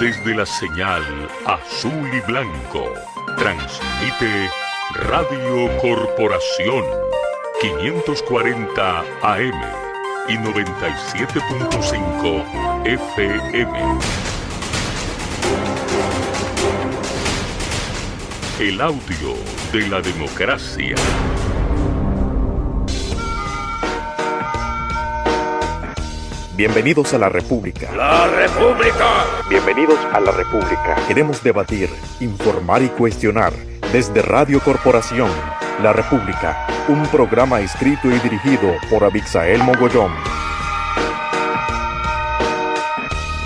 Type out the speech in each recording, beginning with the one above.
desde la señal azul y blanco. Transmite Radio Corporación 540 AM y 97.5 FM. El audio de la democracia. Bienvenidos a la República. ¡La República! Bienvenidos a la República. Queremos debatir, informar y cuestionar desde Radio Corporación. La República, un programa escrito y dirigido por Abixael Mogollón.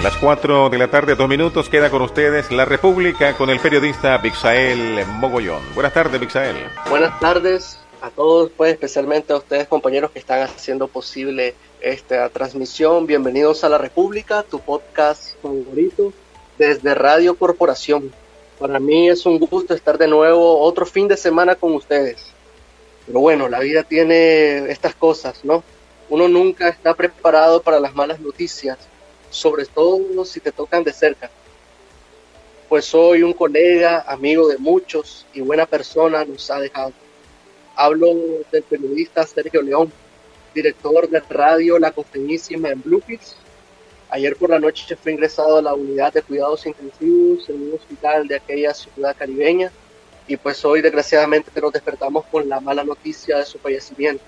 Las 4 de la tarde, dos minutos, queda con ustedes La República con el periodista Abixael Mogollón. Buenas tardes, Abixael. Buenas tardes a todos, pues especialmente a ustedes compañeros que están haciendo posible esta transmisión. Bienvenidos a La República, tu podcast favorito desde Radio Corporación. Para mí es un gusto estar de nuevo otro fin de semana con ustedes. Pero bueno, la vida tiene estas cosas, ¿no? Uno nunca está preparado para las malas noticias, sobre todo si te tocan de cerca. Pues hoy un colega, amigo de muchos y buena persona nos ha dejado. Hablo del periodista Sergio León, director de radio La Costeñísima en Bluefields. Ayer por la noche fue ingresado a la unidad de cuidados intensivos en un hospital de aquella ciudad caribeña y pues hoy desgraciadamente nos despertamos con la mala noticia de su fallecimiento.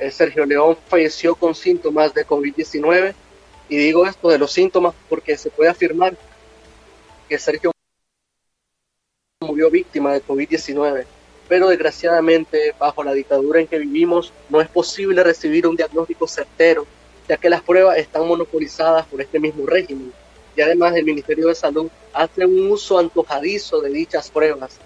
El Sergio León falleció con síntomas de COVID-19 y digo esto de los síntomas porque se puede afirmar que Sergio murió víctima de COVID-19 pero desgraciadamente bajo la dictadura en que vivimos no es posible recibir un diagnóstico certero, ya que las pruebas están monopolizadas por este mismo régimen. Y además el Ministerio de Salud hace un uso antojadizo de dichas pruebas.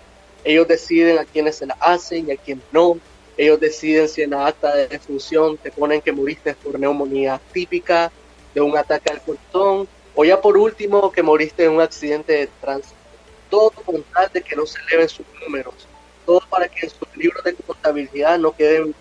Ellos deciden a quienes se las hacen y a quienes no. Ellos deciden si en la acta de defunción te ponen que moriste por neumonía típica, de un ataque al corazón, o ya por último que moriste en un accidente de tránsito. Todo con tal de que no se eleven sus números todo para que sus libros de contabilidad no queden.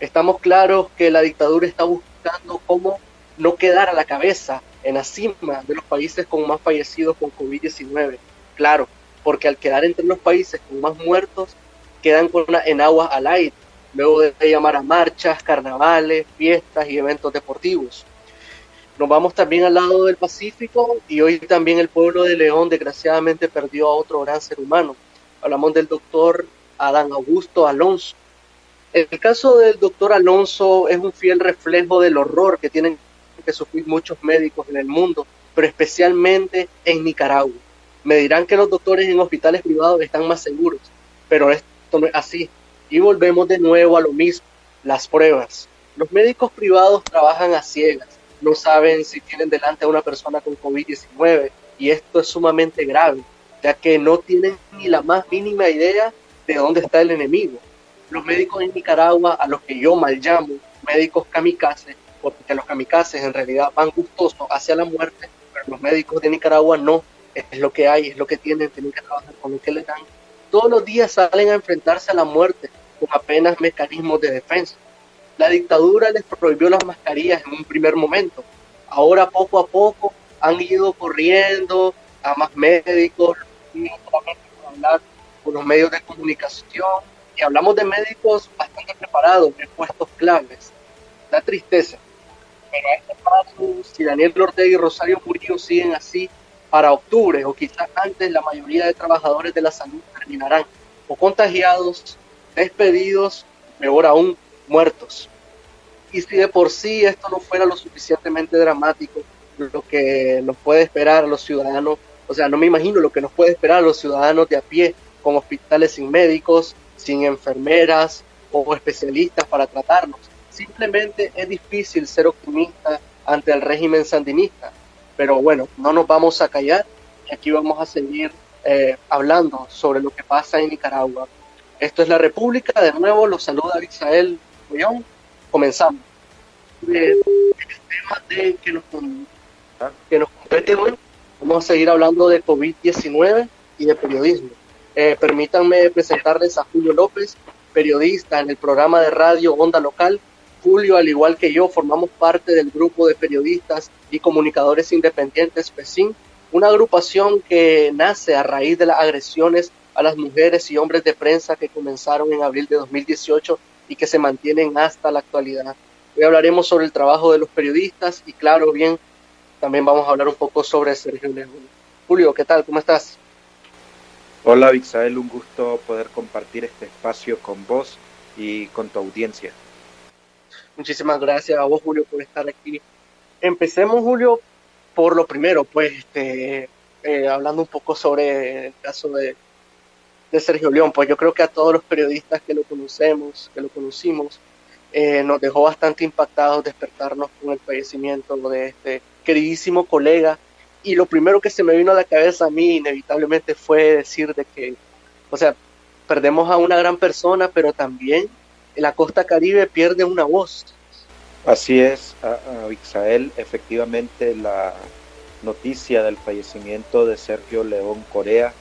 Estamos claros que la dictadura está buscando cómo no quedar a la cabeza en la cima de los países con más fallecidos con COVID-19. Claro, porque al quedar entre los países con más muertos, quedan con una, en agua al aire, luego de llamar a marchas, carnavales, fiestas y eventos deportivos. Nos vamos también al lado del Pacífico y hoy también el pueblo de León desgraciadamente perdió a otro gran ser humano. Hablamos del doctor Adán Augusto Alonso. El caso del doctor Alonso es un fiel reflejo del horror que tienen que sufrir muchos médicos en el mundo, pero especialmente en Nicaragua. Me dirán que los doctores en hospitales privados están más seguros, pero esto no es así. Y volvemos de nuevo a lo mismo, las pruebas. Los médicos privados trabajan a ciegas no saben si tienen delante a una persona con COVID-19 y esto es sumamente grave, ya que no tienen ni la más mínima idea de dónde está el enemigo. Los médicos en Nicaragua, a los que yo mal llamo médicos kamikazes, porque los kamikazes en realidad van gustosos hacia la muerte, pero los médicos de Nicaragua no, es lo que hay, es lo que tienen, tienen que trabajar con lo que les dan. Todos los días salen a enfrentarse a la muerte con apenas mecanismos de defensa. La dictadura les prohibió las mascarillas en un primer momento. Ahora poco a poco han ido corriendo a más médicos, con los medios de comunicación y hablamos de médicos bastante preparados en puestos claves. Da tristeza. Pero este paso, si Daniel Ortega y Rosario Murillo siguen así, para octubre o quizás antes la mayoría de trabajadores de la salud terminarán o contagiados, despedidos, peor aún, muertos. Y si de por sí esto no fuera lo suficientemente dramático, lo que nos puede esperar a los ciudadanos, o sea, no me imagino lo que nos puede esperar a los ciudadanos de a pie, con hospitales sin médicos, sin enfermeras o especialistas para tratarnos. Simplemente es difícil ser optimista ante el régimen sandinista. Pero bueno, no nos vamos a callar y aquí vamos a seguir eh, hablando sobre lo que pasa en Nicaragua. Esto es la República, de nuevo los saluda Israel Comenzamos. El tema de que nos, que nos compete hoy, vamos a seguir hablando de COVID-19 y de periodismo. Eh, permítanme presentarles a Julio López, periodista en el programa de radio Onda Local Julio, al igual que yo, formamos parte del grupo de periodistas y comunicadores independientes PESIN, una agrupación que nace a raíz de las agresiones a las mujeres y hombres de prensa que comenzaron en abril de 2018 y que se mantienen hasta la actualidad. Hoy hablaremos sobre el trabajo de los periodistas y claro, bien, también vamos a hablar un poco sobre Sergio León. Julio, ¿qué tal? ¿Cómo estás? Hola, Vixael, un gusto poder compartir este espacio con vos y con tu audiencia. Muchísimas gracias a vos, Julio, por estar aquí. Empecemos, Julio, por lo primero, pues, este, eh, hablando un poco sobre el caso de, de, Sergio León, pues yo creo que a todos los periodistas que lo conocemos, que lo conocimos, eh, nos dejó bastante impactados despertarnos con el fallecimiento de este queridísimo colega. Y lo primero que se me vino a la cabeza a mí, inevitablemente, fue decir de que, o sea, perdemos a una gran persona, pero también la costa caribe pierde una voz. Así es, Abixael, efectivamente la noticia del fallecimiento de Sergio León Corea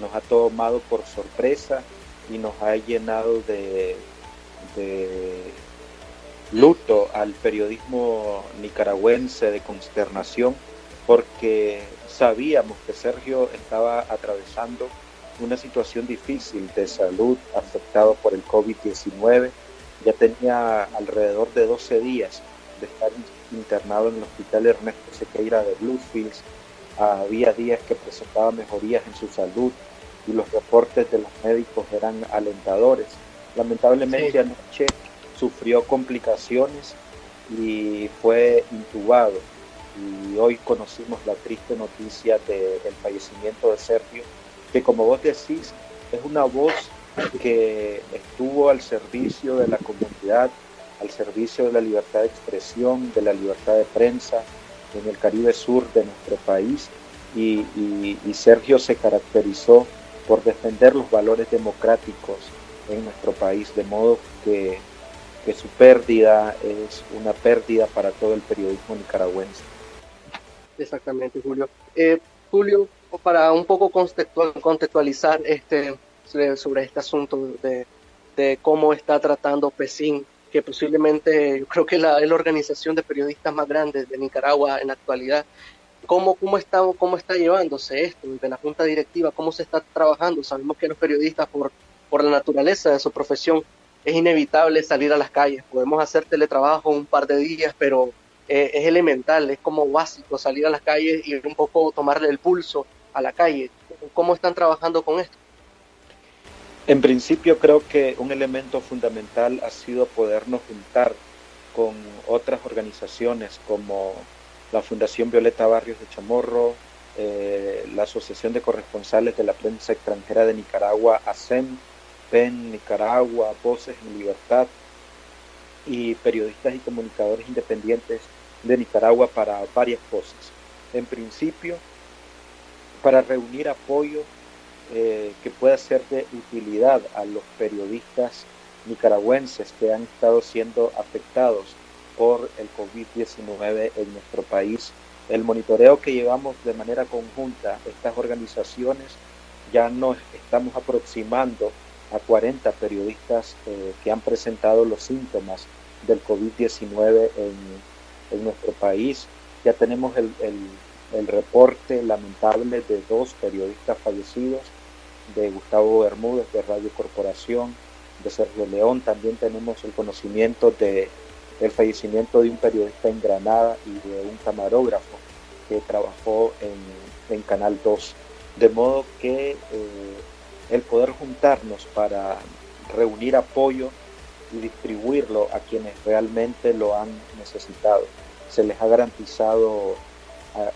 nos ha tomado por sorpresa y nos ha llenado de, luto al periodismo nicaragüense, de consternación, porque sabíamos que Sergio estaba atravesando una situación difícil de salud afectado por el COVID-19. Ya tenía alrededor de 12 días de estar internado en el hospital Ernesto Sequeira de Bluefields. Había días que presentaba mejorías en su salud y los reportes de los médicos eran alentadores. Lamentablemente anoche sufrió complicaciones y fue intubado. Y hoy conocimos la triste noticia del fallecimiento de Sergio que como vos decís, es una voz que estuvo al servicio de la comunidad, al servicio de la libertad de expresión, de la libertad de prensa en el Caribe Sur de nuestro país y, Sergio se caracterizó por defender los valores democráticos en nuestro país, de modo que, su pérdida es una pérdida para todo el periodismo nicaragüense. Exactamente, Julio. Eh, Julio, para un poco contextualizar este, sobre este asunto de, cómo está tratando PESIN, que posiblemente yo creo que la, es la organización de periodistas más grande de Nicaragua en la actualidad. ¿Cómo, cómo, está, ¿Cómo está llevándose esto de la Junta Directiva? ¿Cómo se está trabajando? Sabemos que los periodistas, por, por la naturaleza de su profesión, es inevitable salir a las calles. Podemos hacer teletrabajo un par de días, pero eh, es elemental, es como básico salir a las calles y un poco tomarle el pulso a la calle. ¿Cómo están trabajando con esto? En principio creo que un elemento fundamental ha sido podernos juntar con otras organizaciones como la Fundación Violeta Barrios de Chamorro, eh, la Asociación de Corresponsales de la Prensa Extranjera de Nicaragua, ASEM, PEN Nicaragua, Voces en Libertad y periodistas y comunicadores independientes de Nicaragua para varias cosas. En principio, para reunir apoyo pueda ser de utilidad a los periodistas nicaragüenses que han estado siendo afectados por el COVID-19 en nuestro país. El monitoreo que llevamos de manera conjunta estas organizaciones ya nos estamos aproximando a 40 periodistas eh, que han presentado los síntomas del COVID-19 en, en, nuestro país. Ya tenemos el, el reporte lamentable de dos periodistas fallecidos, de Gustavo Bermúdez de Radio Corporación, de Sergio León. También tenemos el conocimiento de el fallecimiento de un periodista en Granada y de un camarógrafo que trabajó en, en Canal 2. De modo que eh, el poder juntarnos para reunir apoyo y distribuirlo a quienes realmente lo han necesitado. Se les ha garantizado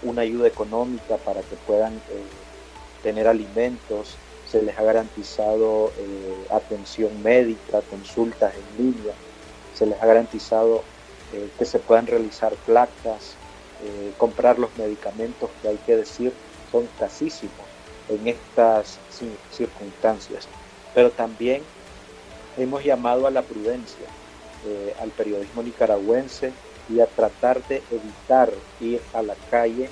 una ayuda económica para que puedan eh, tener alimentos, se les ha garantizado eh, atención médica, consultas en línea, se les ha garantizado eh, que se puedan realizar placas, comprar los medicamentos que hay que decir son casísimos en estas circunstancias. Pero también hemos llamado a la prudencia, al periodismo nicaragüense, y a tratar de evitar ir a la calle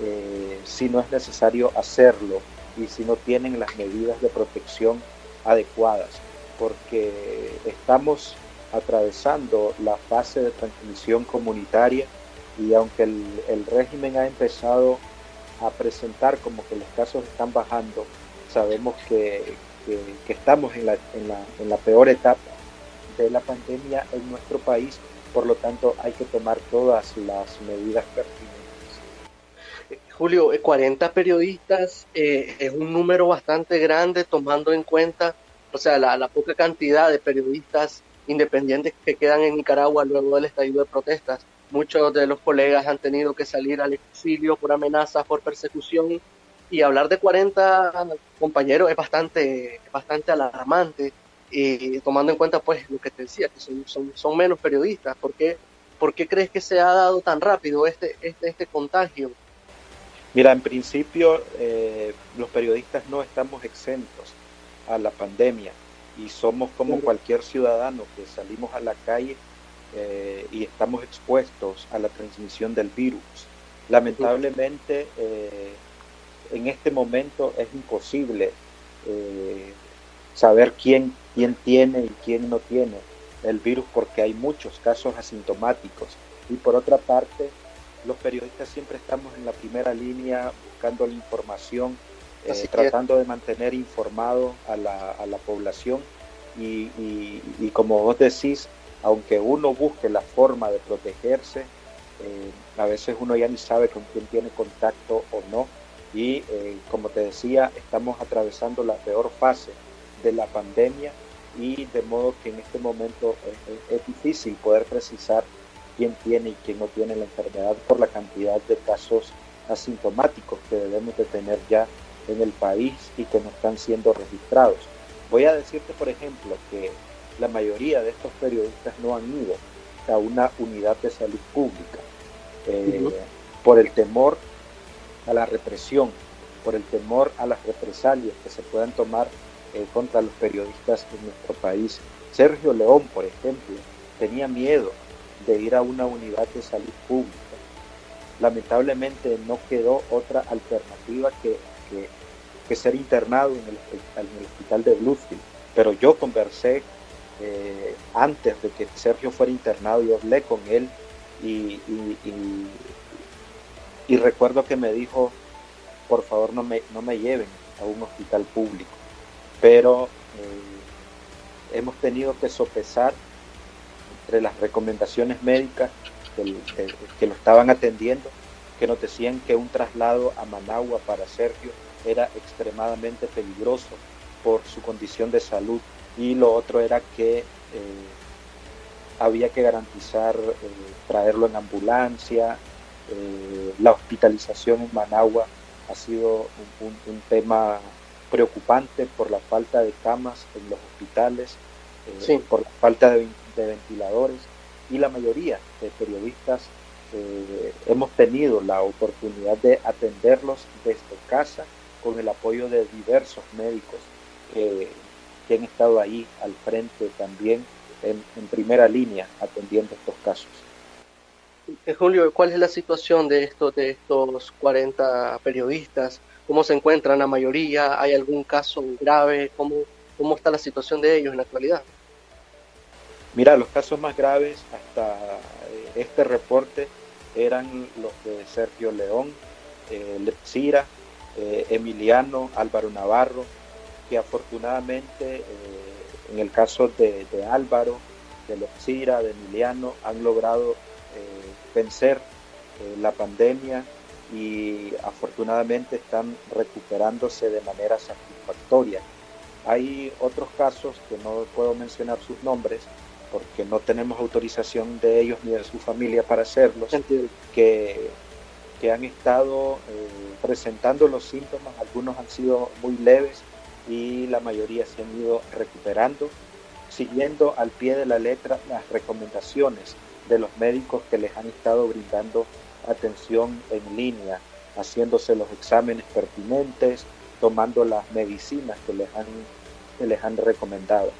eh, si no es necesario hacerlo y si no tienen las medidas de protección adecuadas, porque estamos atravesando la fase de transmisión comunitaria y aunque el, régimen ha empezado a presentar como que los casos están bajando, sabemos que, estamos en la, en la peor etapa de la pandemia en nuestro país, por lo tanto hay que tomar todas las medidas pertinentes. Julio, 40 eh, periodistas eh, es un número bastante grande tomando en cuenta, o sea, la, poca cantidad de periodistas independientes que quedan en Nicaragua luego del estallido de protestas. Muchos de los colegas han tenido que salir al exilio por amenazas, por persecución, y hablar de 40 compañeros es bastante, bastante alarmante, y tomando en cuenta pues lo que te decía, que son, son, menos periodistas. ¿Por qué, ¿Por qué crees que se ha dado tan rápido este, este, este contagio? Mira, en principio eh, los periodistas no estamos exentos a la pandemia y somos como cualquier ciudadano que salimos a la calle eh, y estamos expuestos a la transmisión del virus. Lamentablemente, eh, en este momento es imposible saber quién, quién tiene y quién no tiene el virus porque hay muchos casos asintomáticos. Y por otra parte, los periodistas siempre estamos en la primera línea buscando la información, eh, tratando de mantener informado a la, a la población y, y, como vos decís, aunque uno busque la forma de protegerse, eh, a veces uno ya ni sabe con quién tiene contacto o no. Y eh, como te decía, estamos atravesando la peor fase de la pandemia y de modo que en este momento es difícil poder precisar quién tiene y quién no tiene la enfermedad por la cantidad de casos asintomáticos que debemos de tener ya en el país y que no están siendo registrados. Voy a decirte, por ejemplo, que la mayoría de estos periodistas no han ido a una unidad de salud pública eh, por el temor a la represión, por el temor a las represalias que se puedan tomar eh, contra los periodistas en nuestro país. Sergio León, por ejemplo, tenía miedo de ir a una unidad de salud pública. Lamentablemente no quedó otra alternativa que, que, ser internado en el, hospital de Bluefield. Pero yo conversé eh, antes de que Sergio fuera internado y hablé con él y, y, recuerdo que me dijo, por favor no me, no me lleven a un hospital público. Pero eh, hemos tenido que sopesar entre las recomendaciones médicas que, lo estaban atendiendo, que nos decían que un traslado a Managua para Sergio era extremadamente peligroso por su condición de salud. Y lo otro era que eh, había que garantizar eh, traerlo en ambulancia, eh, la hospitalización en Managua ha sido un, tema preocupante por la falta de camas en los hospitales, por la falta de de ventiladores y la mayoría de periodistas eh, hemos tenido la oportunidad de atenderlos desde casa con el apoyo de diversos médicos que han estado ahí al frente también en, primera línea atendiendo estos casos. Eh, Julio, ¿cuál es la situación de estos, de estos 40 periodistas? ¿Cómo se encuentran la mayoría? ¿Hay algún caso grave? ¿Cómo, cómo está la situación de ellos en la actualidad? Mira, los casos más graves hasta eh, este reporte eran los de Sergio León, eh, Lepsira, eh, Emiliano, Álvaro Navarro, que afortunadamente eh, en el caso de, Álvaro, de Lepsira, de Emiliano, han logrado vencer la pandemia y afortunadamente están recuperándose de manera satisfactoria. Hay otros casos que no puedo mencionar sus nombres, porque no tenemos autorización de ellos ni de su familia para hacerlos, que, que han estado eh, presentando los síntomas, algunos han sido muy leves y la mayoría se han ido recuperando, siguiendo al pie de la letra las recomendaciones de los médicos que les han estado brindando atención en línea, haciéndose los exámenes pertinentes, tomando las medicinas que les han, que les han recomendado.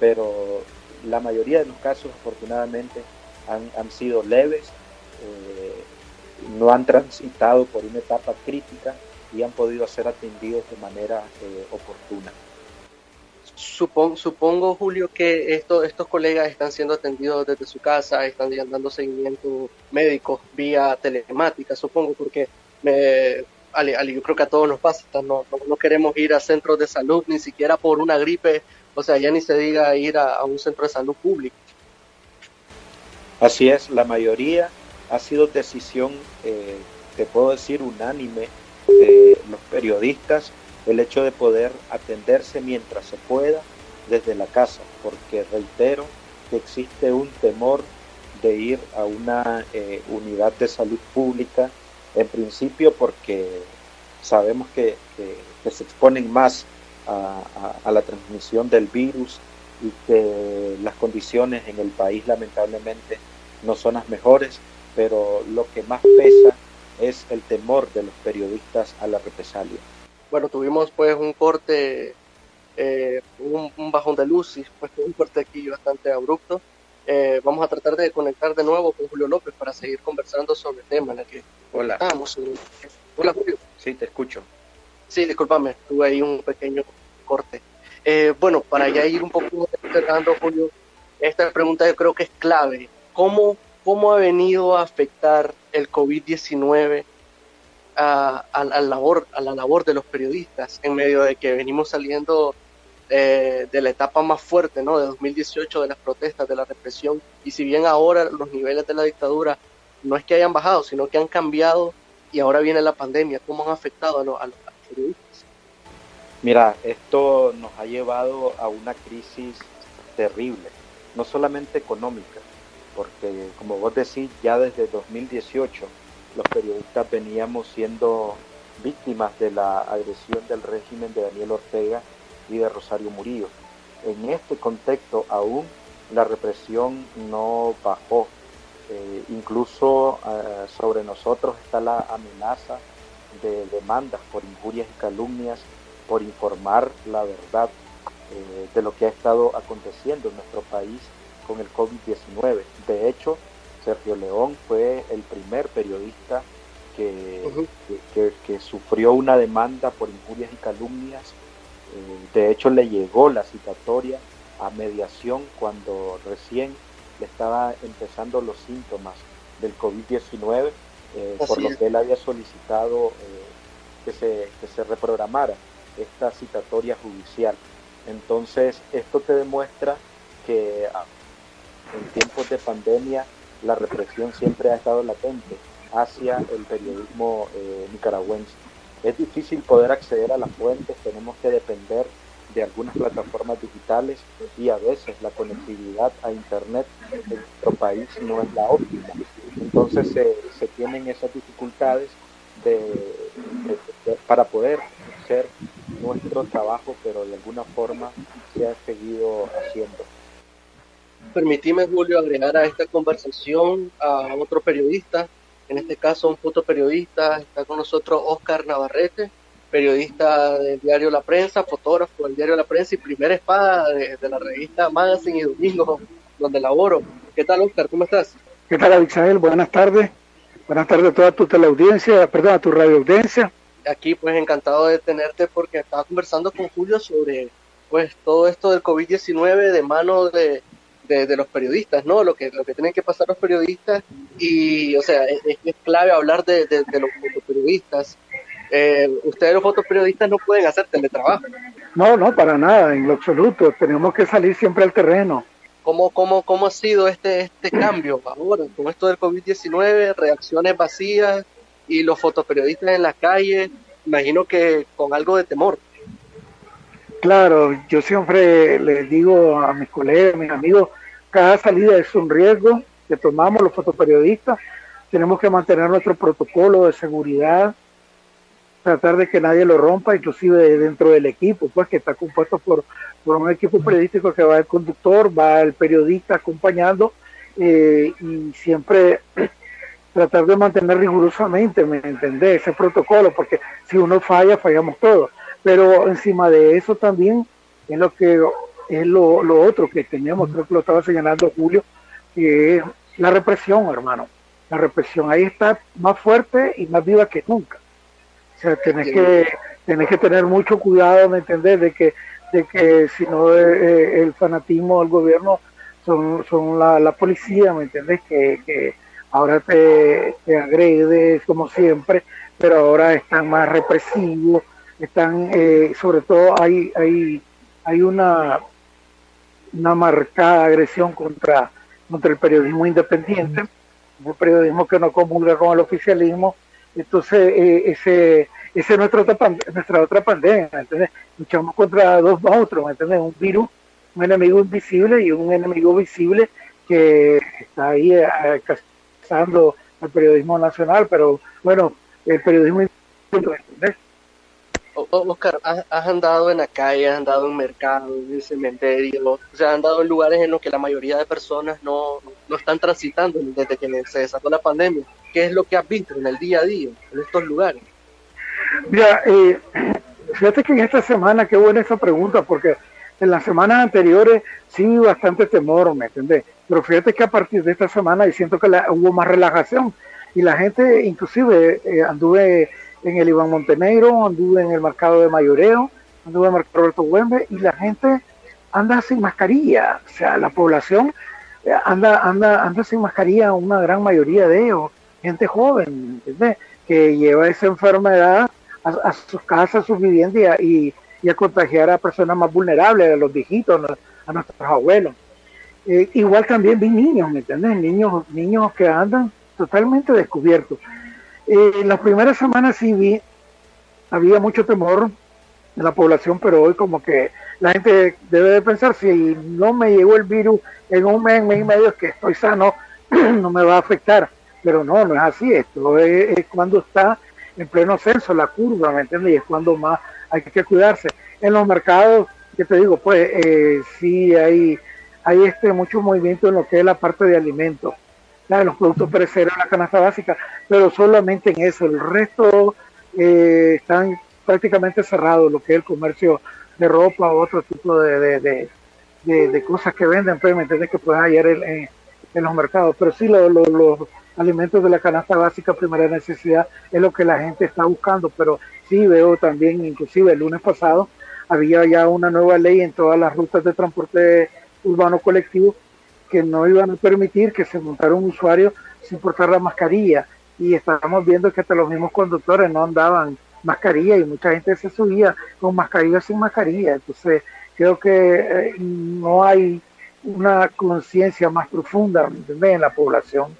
Pero la mayoría de los casos afortunadamente han, sido leves, eh, no han transitado por una etapa crítica y han podido ser atendidos de manera eh, oportuna. Supongo, supongo, Julio, que esto, estos colegas están siendo atendidos desde su casa, están dando seguimiento médico vía telemática, supongo, porque me, yo creo que a todos nos pasa, no, no, queremos ir a centros de salud, ni siquiera por una gripe, o sea, ya ni se diga ir a, un centro de salud público. Así es, la mayoría ha sido decisión, eh, te puedo decir, unánime de los periodistas el hecho de poder atenderse mientras se pueda desde la casa, porque reitero que existe un temor de ir a una eh, unidad de salud pública, en principio porque sabemos que, se exponen más a, la transmisión del virus y que las condiciones en el país lamentablemente no son las mejores, pero lo que más pesa es el temor de los periodistas a la represalia bueno, tuvimos pues un corte, eh, un, bajón de luz y pues un corte aquí bastante abrupto. Eh, vamos a tratar de conectar de nuevo con Julio López para seguir conversando sobre el tema en el que Hola. estamos. Hola Julio. Sí, te escucho. Sí, discúlpame, tuve ahí un pequeño corte. Eh, bueno, para ya ir un poco cerrando, Julio, esta pregunta yo creo que es clave. ¿Cómo, cómo ha venido a afectar el COVID-19 a, la labor, a la labor de los periodistas en medio de que venimos saliendo eh, de la etapa más fuerte, ¿no? De 2018, de las protestas, de la represión. Y si bien ahora los niveles de la dictadura no es que hayan bajado, sino que han cambiado y ahora viene la pandemia, ¿cómo han afectado a, a los periodistas? Mira, esto nos ha llevado a una crisis terrible, no solamente económica, porque como vos decís, ya desde 2018 los periodistas veníamos siendo víctimas de la agresión del régimen de Daniel Ortega y de Rosario Murillo. En este contexto aún la represión no bajó. Eh, incluso eh, sobre nosotros está la amenaza de demandas por injurias y calumnias, por informar la verdad eh, de lo que ha estado aconteciendo en nuestro país con el COVID-19. De hecho, Sergio León fue el primer periodista que, que, sufrió una demanda por injurias y calumnias. Eh, de hecho, le llegó la citatoria a mediación cuando recién le estaba empezando los síntomas del COVID-19, eh, por lo que él había solicitado eh, que, se, que se reprogramara esta citatoria judicial. Entonces, esto te demuestra que ah, en tiempos de pandemia la represión siempre ha estado latente hacia el periodismo eh, nicaragüense. Es difícil poder acceder a las fuentes, tenemos que depender de algunas plataformas digitales y a veces la conectividad a Internet en nuestro país no es la óptima. Entonces se tienen esas dificultades para poder hacer nuestro trabajo, pero de alguna forma se ha seguido haciendo. Permitime, Julio, agregar a esta conversación a otro periodista, en este caso un fotoperiodista, está con nosotros Oscar Navarrete, periodista del diario La Prensa, fotógrafo del diario La Prensa y primera espada de, la revista Magazine y Domingo, donde laboro. ¿Qué tal, Oscar? ¿Cómo estás? ¿Qué tal, Abixael? Buenas tardes. Buenas tardes a toda tu teleaudiencia, perdón, a tu radioaudiencia. Aquí, pues, encantado de tenerte porque estaba conversando con Julio sobre, pues, todo esto del COVID-19 de mano de de, los periodistas, ¿no? Lo que, lo que tienen que pasar los periodistas y, o sea, es, clave hablar de, los fotoperiodistas. Eh, ustedes los fotoperiodistas no pueden hacer teletrabajo. No, no, para nada, en lo absoluto. Tenemos que salir siempre al terreno. ¿Cómo, cómo, cómo ha sido este, este cambio ahora con esto del COVID-19, reacciones vacías y los fotoperiodistas en la calle? Imagino que con algo de temor. Claro, yo siempre les digo a mis colegas, a mis amigos, cada salida es un riesgo que tomamos los fotoperiodistas. Tenemos que mantener nuestro protocolo de seguridad, tratar de que nadie lo rompa, inclusive dentro del equipo, pues que está compuesto por, por un equipo periodístico que va el conductor, va el periodista acompañando eh, y siempre tratar de mantener rigurosamente, ¿me entendés? Ese protocolo, porque si uno falla, fallamos todos. Pero encima de eso también es lo que es lo, lo otro que tenemos, creo que lo estaba señalando Julio, que es la represión, hermano. La represión ahí está más fuerte y más viva que nunca. O sea, tenés que, tenés que tener mucho cuidado, ¿me entendés? De que de que si no el fanatismo del gobierno son, son la, policía, ¿me entiendes? Que, que ahora te, te agrede como siempre, pero ahora están más represivos, están, eh, sobre todo hay, hay, hay una, una marcada agresión contra, contra el periodismo independiente, un periodismo que no comulga con el oficialismo, entonces eh, ese, ese es nuestra otra, nuestra otra pandemia. Luchamos contra dos monstruos, ¿entiendes? Un virus, un enemigo invisible y un enemigo visible que está ahí eh, cazando al periodismo nacional, pero bueno, el periodismo. Oscar, has, andado en la calle, has andado en mercado, en cementerio, o sea, has andado en lugares en los que la mayoría de personas no, no están transitando desde que se desató la pandemia. ¿Qué es lo que has visto en el día a día en estos lugares? Mira, eh, fíjate que en esta semana, qué buena esa pregunta, porque en las semanas anteriores sí bastante temor, ¿me entiendes? Pero fíjate que a partir de esta semana y siento que hubo más relajación. Y la gente, inclusive, eh, anduve en el Iván Montenegro, anduve en el mercado de Mayoreo, anduve en el mercado Roberto Güembe y la gente anda sin mascarilla, o sea, la población eh, anda, anda, anda sin mascarilla, una gran mayoría de ellos, gente joven, que lleva esa enfermedad a, sus casas, a sus viviendas y, a contagiar a personas más vulnerables, a los viejitos, a nuestros abuelos. Eh, igual también vi niños, ¿me entiendes? Niños, niños que andan totalmente descubiertos. Eh, en las primeras semanas sí vi, había mucho temor en la población, pero hoy como que la gente debe de pensar, si no me llegó el virus en un mes, mes y medio que estoy sano, no me va a afectar. Pero no, no es así. Esto es, cuando está en pleno censo la curva, ¿me entiendes? Y es cuando más hay que cuidarse. En los mercados, que te digo, pues eh, sí hay, hay este mucho movimiento en lo que es la parte de alimentos de los productos perecederos la canasta básica, pero solamente en eso. El resto eh, están prácticamente cerrados, lo que es el comercio de ropa o otro tipo de, de, cosas que venden, pues, ¿me Que puedes hallar en, los mercados. Pero sí, los alimentos de la canasta básica primera necesidad es lo que la gente está buscando, pero sí veo también, inclusive el lunes pasado, había ya una nueva ley en todas las rutas de transporte urbano colectivo que no iban a permitir que se montara un usuario sin portar la mascarilla. Y estábamos viendo que hasta los mismos conductores no andaban mascarilla y mucha gente se subía con mascarilla sin mascarilla. Entonces, creo que eh, no hay una conciencia más profunda en la población.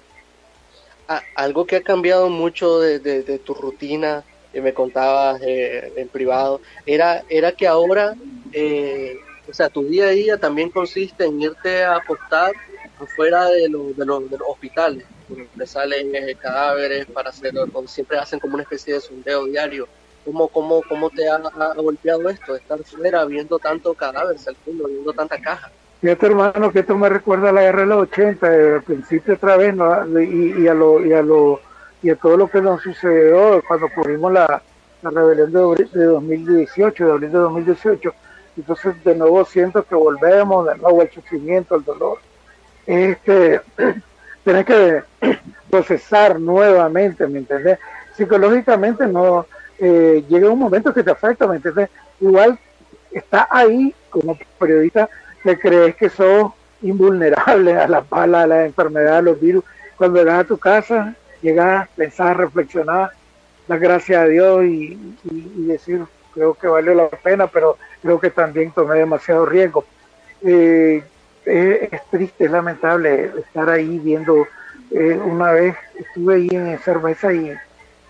algo que ha cambiado mucho de, tu rutina, que me contabas eh, en privado, era, era que ahora eh, o sea, tu día a día también consiste en irte a apostar afuera de, de, los hospitales, donde salen eh, cadáveres para hacer, siempre hacen como una especie de sondeo diario. ¿Cómo, cómo, cómo te ha, golpeado esto, estar fuera viendo tanto fondo, viendo tanta caja? Fíjate hermano que esto me recuerda la guerra de los 80, al principio otra vez, y, a lo, y, a lo, y a todo lo que nos sucedió cuando cubrimos la, la rebelión de, de 2018, de abril de 2018 entonces de nuevo siento que volvemos, de nuevo el sufrimiento, el dolor. Este, tienes que procesar nuevamente, ¿me entiendes? Psicológicamente no eh, llega un momento que te afecta, ¿me entiendes? Igual está ahí como periodista que crees que sos invulnerable a la pala, a la enfermedad, a los virus. Cuando llegas a tu casa, llegas a pensar, reflexionar, dar gracias a Dios y, y decir, creo que valió la pena, pero creo que también tomé demasiado riesgo. Eh, es, triste, es lamentable estar ahí viendo. Eh, una vez estuve ahí en cerveza y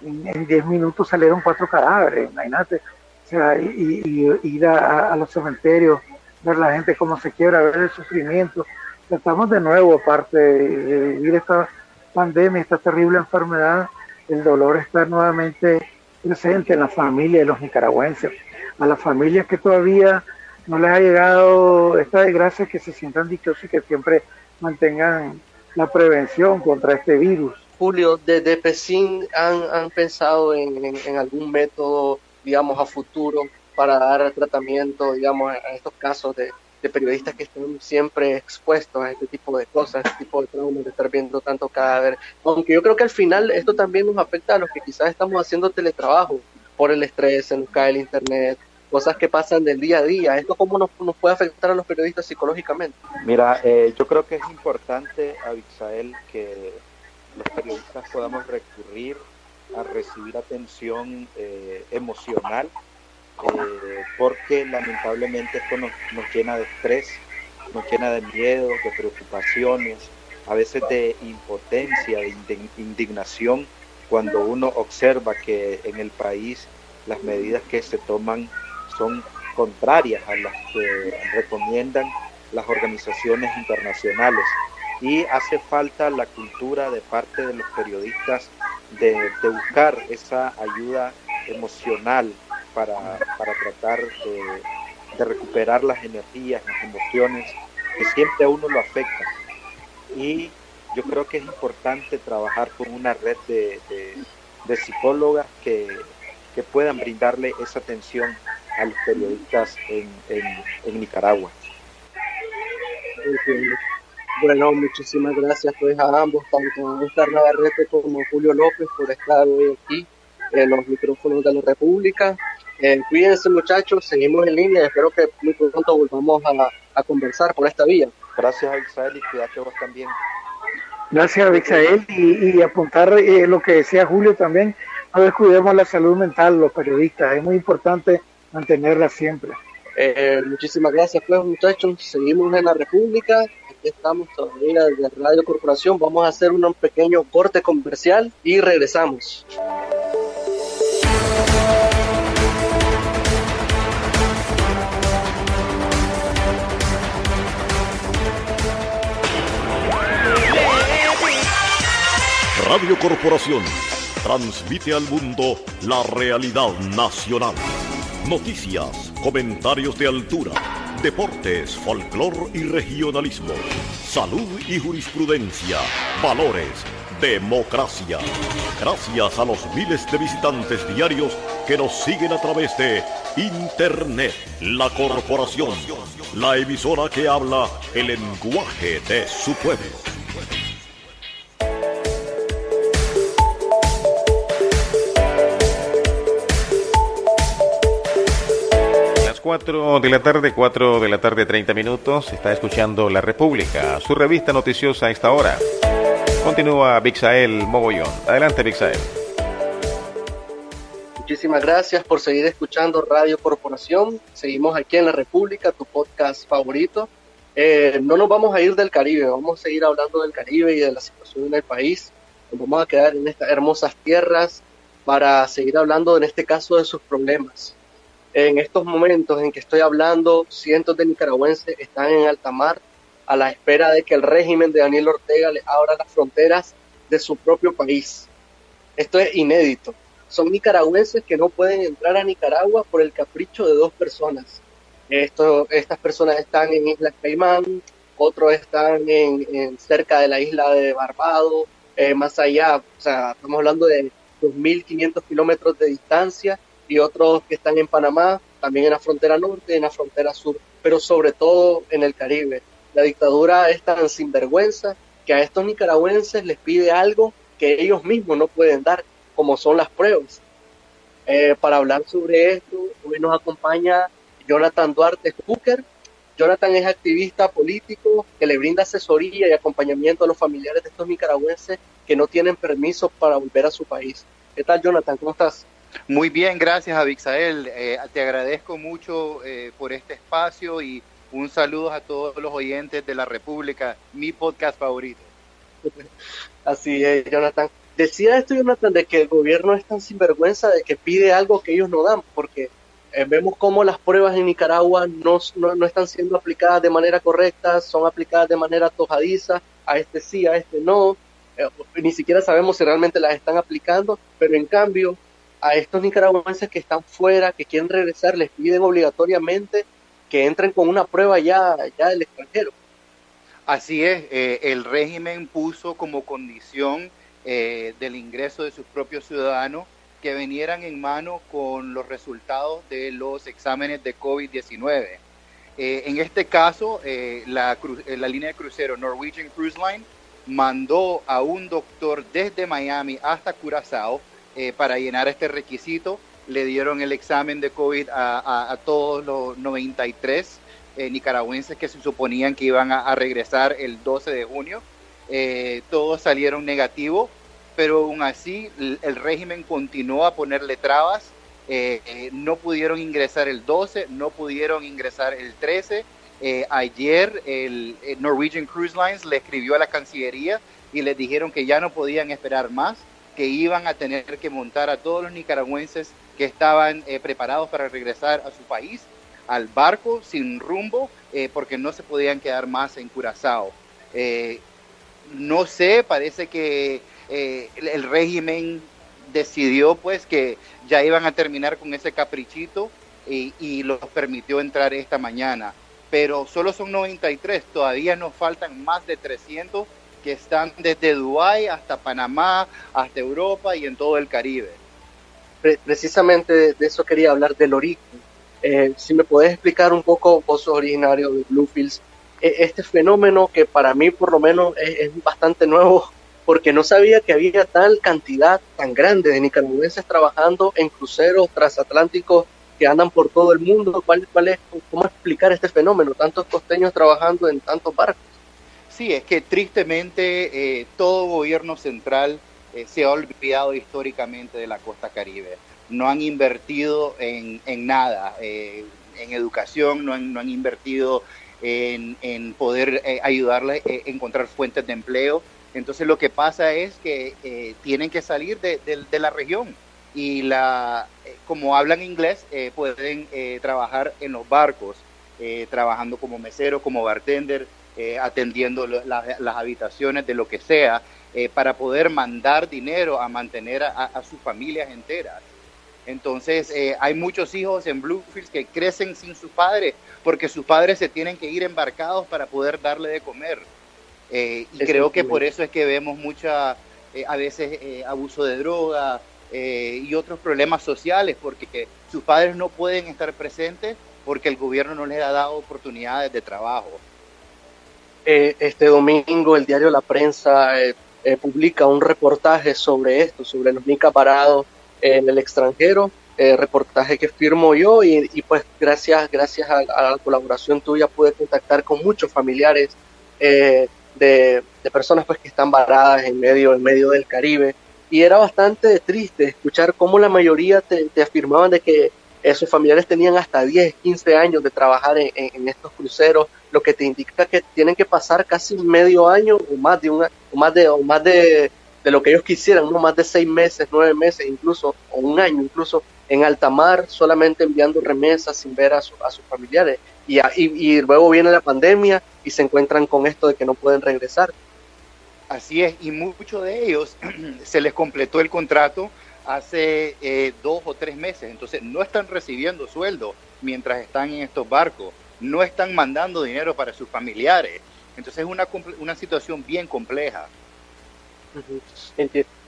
en 10 minutos salieron cuatro cadáveres, imagínate. O sea, y, ir a, los cementerios, ver la gente cómo se quiebra, ver el sufrimiento. Estamos de nuevo, aparte de vivir esta pandemia, esta terrible enfermedad, el dolor está nuevamente presente en la familia de los nicaragüenses a las familias que todavía no les ha llegado esta desgracia, que se sientan dichosos y que siempre mantengan la prevención contra este virus. Julio, desde PESIN han, han pensado en, algún método, digamos, a futuro para dar tratamiento, digamos, a estos casos de, periodistas que están siempre expuestos a este tipo de cosas, este tipo de traumas, de estar viendo tanto cadáver. Aunque yo creo que al final esto también nos afecta a los que quizás estamos haciendo teletrabajo por el estrés, se nos cae el internet, cosas que pasan del día a día. ¿Esto cómo nos, puede afectar a los periodistas psicológicamente? Mira, eh, yo creo que es importante, Abixael, que los periodistas podamos recurrir a recibir atención eh, emocional, eh, porque lamentablemente esto nos, nos llena de estrés, nos llena de miedo, de preocupaciones, a veces de impotencia, de indignación, cuando uno observa que en el país las medidas que se toman son contrarias a las que recomiendan las organizaciones internacionales. Y hace falta la cultura de parte de los periodistas de, buscar esa ayuda emocional para, tratar de, recuperar las energías, las emociones que siempre a uno lo afectan. Y yo creo que es importante trabajar con una red de, de, psicólogas que, que, puedan brindarle esa atención a los periodistas en, en, Nicaragua. Bueno, muchísimas gracias pues a ambos, tanto a Oscar Navarrete como a Julio López por estar hoy aquí en los micrófonos de la República. Eh, cuídense muchachos, seguimos en línea, espero que muy pronto volvamos a, a conversar por esta vía. Gracias Isabel y cuídate vos también. Gracias, Bixael. Y, apuntar eh, lo que decía Julio también, no descuidemos la salud mental los periodistas, es muy importante mantenerla siempre. Eh, muchísimas gracias, pues muchachos. Seguimos en la República. Aquí estamos todavía desde Radio Corporación. Vamos a hacer un pequeño corte comercial y regresamos. Radio Corporación transmite al mundo la realidad nacional. Noticias, comentarios de altura, deportes, folclor y regionalismo, salud y jurisprudencia, valores, democracia. Gracias a los miles de visitantes diarios que nos siguen a través de Internet, la corporación, la emisora que habla el lenguaje de su pueblo. Cuatro de la tarde, 4 de la tarde, 30 minutos. Está escuchando La República, su revista noticiosa a esta hora. Continúa Bixael Mogollón. Adelante, Bixael. Muchísimas gracias por seguir escuchando Radio Corporación. Seguimos aquí en La República, tu podcast favorito. Eh, no nos vamos a ir del Caribe, vamos a seguir hablando del Caribe y de la situación en el país. Nos vamos a quedar en estas hermosas tierras para seguir hablando, en este caso, de sus problemas en estos momentos en que estoy hablando, cientos de nicaragüenses están en alta mar a la espera de que el régimen de Daniel Ortega les abra las fronteras de su propio país. Esto es inédito. Son nicaragüenses que no pueden entrar a Nicaragua por el capricho de dos personas. Estas personas están en Isla Caimán, otros están en, cerca de la isla de Barbado, eh, más allá, o sea, estamos hablando de 2.500 kilómetros de distancia y otros que están en Panamá, también en la frontera norte, en la frontera sur, pero sobre todo en el Caribe. La dictadura es tan sinvergüenza que a estos nicaragüenses les pide algo que ellos mismos no pueden dar, como son las pruebas. Eh, para hablar sobre esto, hoy nos acompaña Jonathan Duarte Hooker. Jonathan es activista político que le brinda asesoría y acompañamiento a los familiares de estos nicaragüenses que no tienen permiso para volver a su país. ¿Qué tal, Jonathan? ¿Cómo estás? Muy bien, gracias Abixael. Eh, te agradezco mucho eh, por este espacio y un saludo a todos los oyentes de la República, mi podcast favorito. Así es, Jonathan. Decía esto, Jonathan, de que el gobierno es tan sinvergüenza de que pide algo que ellos no dan, porque eh, vemos cómo las pruebas en Nicaragua no, no, están siendo aplicadas de manera correcta, son aplicadas de manera tojadiza, a este sí, a este no, ni siquiera sabemos si realmente las están aplicando, pero en cambio a estos nicaragüenses que están fuera, que quieren regresar, les piden obligatoriamente que entren con una prueba ya, ya del extranjero. Así es, eh, el régimen puso como condición eh, del ingreso de sus propios ciudadanos que vinieran en mano con los resultados de los exámenes de COVID-19. Eh, en este caso, la, la línea de crucero Norwegian Cruise Line mandó a un doctor desde Miami hasta Curazao eh, para llenar este requisito le dieron el examen de COVID a, todos los 93 eh, nicaragüenses que se suponían que iban a, regresar el 12 de junio. Eh, todos salieron negativos, pero aún así el, régimen continuó a ponerle trabas. No pudieron ingresar el 12, no pudieron ingresar el 13. ayer el, Norwegian Cruise Lines le escribió a la Cancillería y les dijeron que ya no podían esperar más, que iban a tener que montar a todos los nicaragüenses que estaban eh, preparados para regresar a su país, al barco sin rumbo, eh, porque no se podían quedar más en Curazao. Eh, no sé, parece que el, régimen decidió pues que ya iban a terminar con ese caprichito y, y los permitió entrar esta mañana. Pero solo son 93, todavía nos faltan más de 300 que están desde Dubái hasta Panamá, hasta Europa y en todo el Caribe precisamente de eso quería hablar del origen. Eh, si me puedes explicar un poco, vos sos originario de Bluefields, e, este fenómeno que para mí por lo menos es, bastante nuevo, porque no sabía que había tal cantidad tan grande de nicaragüenses trabajando en cruceros transatlánticos que andan por todo el mundo. ¿Cuál, cuál es, ¿Cómo explicar este fenómeno? Tantos costeños trabajando en tantos barcos. Sí, es que tristemente eh, todo gobierno central eh, se ha olvidado históricamente de la costa caribe. No han invertido en, nada, eh, en educación, no han, no han invertido en, poder ayudarle a encontrar fuentes de empleo. Entonces lo que pasa es que tienen que salir de, la región y la, como hablan inglés pueden trabajar en los barcos, trabajando como mesero, como bartender, atendiendo las habitaciones de lo que sea eh, para poder mandar dinero a mantener a, sus familias enteras. Entonces, eh, hay muchos hijos en Bluefields que crecen sin su padre porque sus padres se tienen que ir embarcados para poder darle de comer. Eh, y creo que por eso es que vemos mucha, a veces, abuso de droga y otros problemas sociales, porque sus padres no pueden estar presentes porque el gobierno no les ha dado oportunidades de trabajo. Este domingo el diario La Prensa eh, publica un reportaje sobre esto, sobre los Nica parados en el extranjero, eh, reportaje que firmo yo y, pues gracias, gracias a, la colaboración tuya pude contactar con muchos familiares eh, de, personas pues que están varadas en medio, en medio del Caribe. Y era bastante triste escuchar cómo la mayoría te, te afirmaban de que sus familiares tenían hasta 10, 15 años de trabajar en, estos cruceros, lo que te indica que tienen que pasar casi medio año o más de una, o más de, o más de, lo que ellos quisieran, no más de seis meses, nueve meses incluso, o un año incluso, en alta mar, solamente enviando remesas sin ver a, sus familiares. Y, y, luego viene la pandemia y se encuentran con esto de que no pueden regresar. Así es, y muchos de ellos se les completó el contrato hace eh, dos o tres meses, entonces no están recibiendo sueldo mientras están en estos barcos, no están mandando dinero para sus familiares, entonces es una, una situación bien compleja.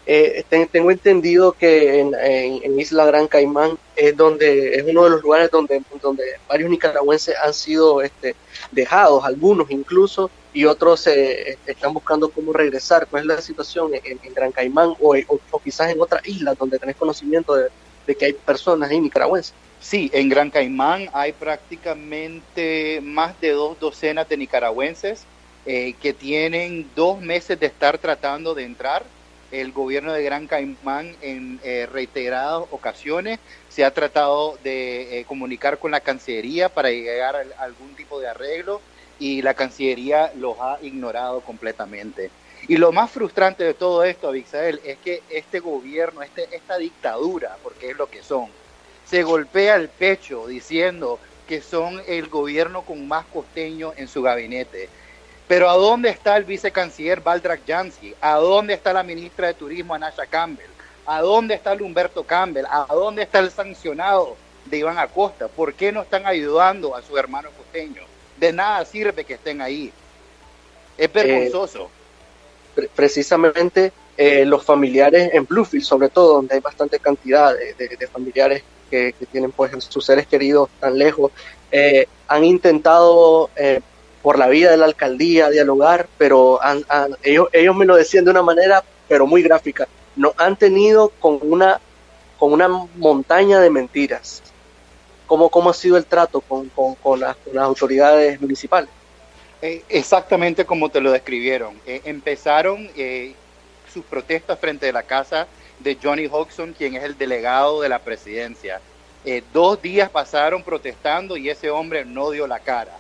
Eh, tengo entendido que en, Isla Gran Caimán es donde es uno de los lugares donde, donde varios nicaragüenses han sido este, dejados, algunos incluso, y otros eh, están buscando cómo regresar. ¿Cuál es la situación en, Gran Caimán o, o, quizás en otras islas donde tenés conocimiento de, que hay personas ahí nicaragüenses? Sí, en Gran Caimán hay prácticamente más de dos docenas de nicaragüenses eh, que tienen dos meses de estar tratando de entrar el gobierno de Gran Caimán en eh, reiteradas ocasiones se ha tratado de eh, comunicar con la Cancillería para llegar a, algún tipo de arreglo y la Cancillería los ha ignorado completamente. Y lo más frustrante de todo esto, Abixael, es que este gobierno, este, esta dictadura, porque es lo que son, se golpea el pecho diciendo que son el gobierno con más costeños en su gabinete pero ¿a dónde está el vicecanciller Baldrak Jansi? ¿A dónde está la ministra de Turismo Anasha Campbell? ¿A dónde está el Humberto Campbell? ¿A dónde está el sancionado de Iván Acosta? ¿Por qué no están ayudando a sus hermanos costeños? De nada sirve que estén ahí. Es eh, vergonzoso. precisamente eh, los familiares en Bluefield, sobre todo, donde hay bastante cantidad de, familiares que, tienen pues sus seres queridos tan lejos, eh, han intentado por la vida de la alcaldía, dialogar, pero ellos, ellos me lo decían de una manera, pero muy gráfica. No han tenido con una con una montaña de mentiras. ¿Cómo, cómo ha sido el trato con, con, las, autoridades municipales? Eh, exactamente como te lo describieron. Eh, empezaron eh, sus protestas frente a la casa de Johnny Hodgson, quien es el delegado de la presidencia. dos días pasaron protestando y ese hombre no dio la cara.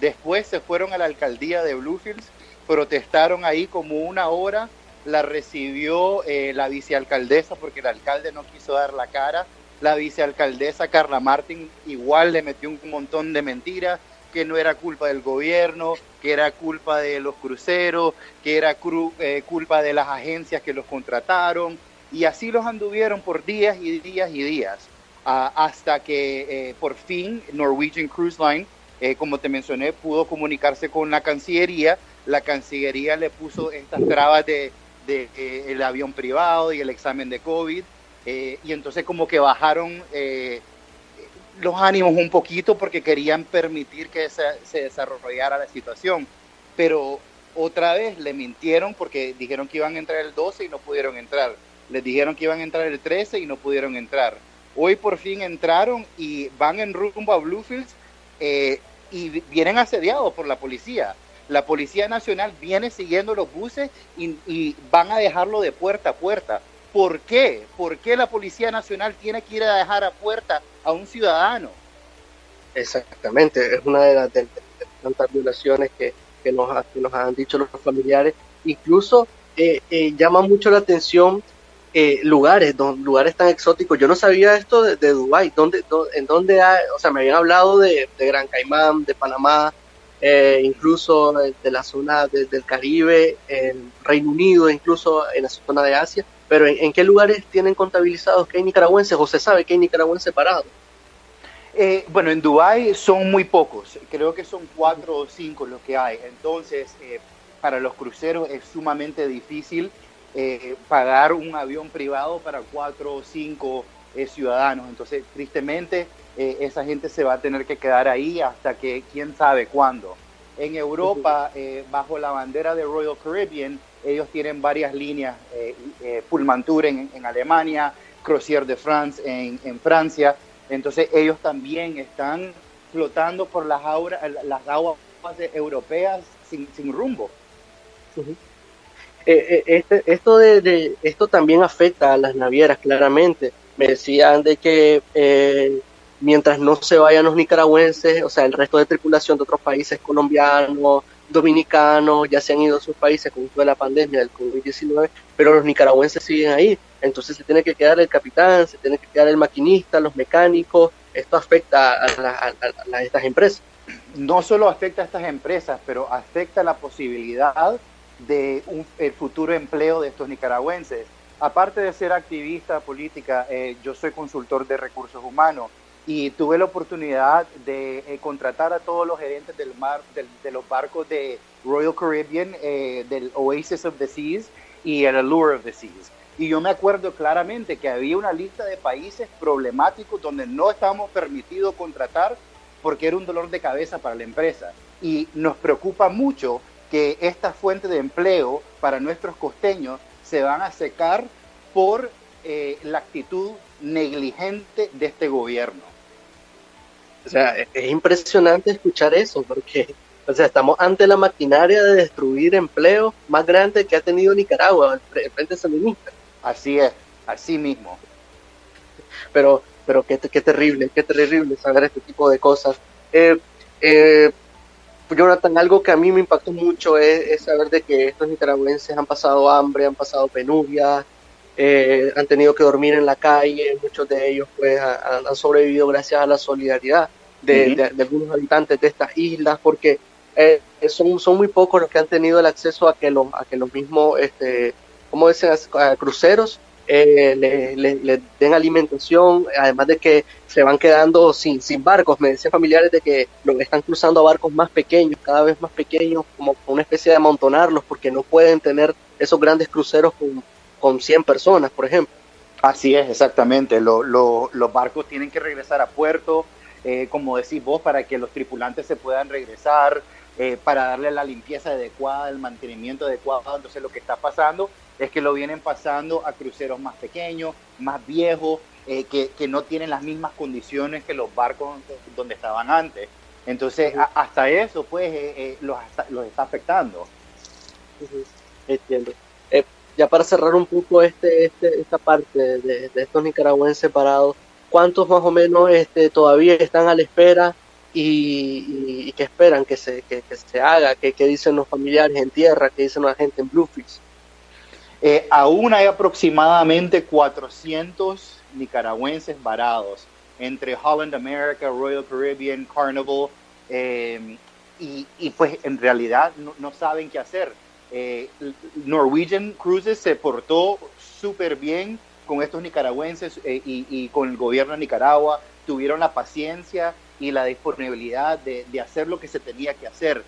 Después se fueron a la alcaldía de Bluefields, protestaron ahí como una hora la recibió eh, la vicealcaldesa porque el alcalde no quiso dar la cara. La vicealcaldesa Carla Martín igual le metió un montón de mentiras, que no era culpa del gobierno, que era culpa de los cruceros, que era eh, culpa de las agencias que los contrataron. Y así los anduvieron por días y días y días, hasta que eh, por fin Norwegian Cruise Line, como te mencioné, pudo comunicarse con la Cancillería. La Cancillería le puso estas trabas de de, eh, el avión privado y el examen de COVID. Eh, y entonces como que bajaron eh, los ánimos un poquito porque querían permitir que se, desarrollara la situación. Pero otra vez le mintieron porque dijeron que iban a entrar el 12 y no pudieron entrar. Les dijeron que iban a entrar el 13 y no pudieron entrar. Hoy por fin entraron y van en rumbo a Bluefields y vienen asediados por la policía la Policía Nacional viene siguiendo los buses y, van a dejarlo de puerta a puerta. ¿Por qué? ¿Por qué la Policía Nacional tiene que ir a dejar a puerta a un ciudadano? Exactamente, es una de las, tantas violaciones que, nos, nos, han dicho los familiares. Incluso eh, eh, llama mucho la atención eh, lugares, lugares tan exóticos. Yo no sabía esto de, de Dubái, ¿Dónde, en dónde hay, o sea, me habían hablado de, Gran Caimán, de Panamá, eh, incluso de la zona del Caribe, en Reino Unido, incluso en la zona de Asia. Pero ¿en, qué lugares tienen contabilizados que hay nicaragüenses o se sabe que hay nicaragüenses parados? Eh, bueno, en Dubái son muy pocos, creo que son cuatro o cinco los que hay. Entonces, eh, para los cruceros es sumamente difícil pagar un avión privado para cuatro o cinco ciudadanos. Entonces, tristemente, eh, esa gente se va a tener que quedar ahí hasta que quién sabe cuándo. En Europa, eh, bajo la bandera de Royal Caribbean, ellos tienen varias líneas, eh, eh Pullmantur en, Alemania, Croisière de France en, Francia, entonces ellos también están flotando por las, las aguas europeas sin, rumbo. Este, esto, de, esto también afecta a las navieras, claramente. Me decían de que mientras no se vayan los nicaragüenses, o sea, el resto de tripulación de otros países colombianos, dominicanos, ya se han ido a sus países con toda la pandemia del COVID-19, pero los nicaragüenses siguen ahí. Entonces se tiene que quedar el capitán, se tiene que quedar el maquinista, los mecánicos. Esto afecta a, estas empresas. No solo afecta a estas empresas, pero afecta la posibilidad de un el futuro empleo de estos nicaragüenses. Aparte de ser activista política, eh, yo soy consultor de recursos humanos y tuve la oportunidad de eh, contratar a todos los gerentes del mar, de los barcos de Royal Caribbean, eh, del Oasis of the Seas y el Allure of the Seas. Y yo me acuerdo claramente que había una lista de países problemáticos donde no estábamos permitidos contratar porque era un dolor de cabeza para la empresa. Y nos preocupa mucho que estas fuentes de empleo para nuestros costeños se van a secar por eh, la actitud negligente de este gobierno. O sea, es impresionante escuchar eso, porque o sea, estamos ante la maquinaria de destruir empleo más grande que ha tenido Nicaragua, el Frente Sandinista. Así es, así mismo. Pero, pero qué, qué terrible, qué terrible saber este tipo de cosas. Eh, eh, Jonathan, algo que a mí me impactó mucho es, saber de que estos nicaragüenses han pasado hambre, han pasado penuria, eh, han tenido que dormir en la calle, muchos de ellos pues han, sobrevivido gracias a la solidaridad de, algunos habitantes de estas islas, porque eh, son, son muy pocos los que han tenido el acceso a que los, a que los mismos, este, como dicen, cruceros eh, le, den alimentación, además de que se van quedando sin, sin barcos. Me decían familiares de que lo están cruzando a barcos más pequeños, cada vez más pequeños, como una especie de amontonarlos, porque no pueden tener esos grandes cruceros con con 100 personas, por ejemplo. Así es, exactamente. los barcos tienen que regresar a puerto, eh, como decís vos, para que los tripulantes se puedan regresar, eh, para darle la limpieza adecuada, el mantenimiento adecuado. Entonces lo que está pasando es que lo vienen pasando a cruceros más pequeños, más viejos, eh, que, que, no tienen las mismas condiciones que los barcos donde estaban antes. Entonces, hasta eso, pues, eh, eh, los, los, está afectando. Entiendo. ya para cerrar un poco este, este, esta parte de, de, estos nicaragüenses parados, ¿cuántos más o menos este, todavía están a la espera y, y, que esperan que se, que, se haga? ¿Qué, dicen los familiares en tierra? ¿Qué dicen la gente en Bluefish? Eh, aún hay aproximadamente 400 nicaragüenses varados entre Holland America, Royal Caribbean, Carnival, eh, y, y, pues en realidad no, no saben qué hacer. Eh, Norwegian Cruises se portó súper bien con estos nicaragüenses eh, y, y, con el gobierno de Nicaragua, tuvieron la paciencia y la disponibilidad de, de hacer lo que se tenía que hacer,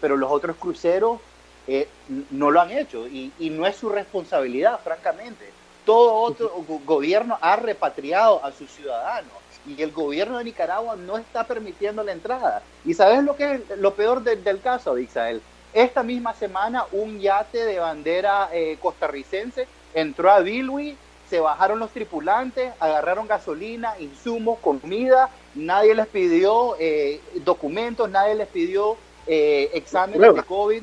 pero los otros cruceros no lo han hecho y, y no es su responsabilidad, francamente todo otro gobierno ha repatriado a sus ciudadanos y el gobierno de Nicaragua no está permitiendo la entrada. ¿Y sabes lo que es lo peor del caso, Dixael? Esta misma semana un yate de bandera eh, costarricense entró a Bilwi, se bajaron los tripulantes, agarraron gasolina, insumos, comida, nadie les pidió eh, documentos, nadie les pidió eh, exámenes de COVID.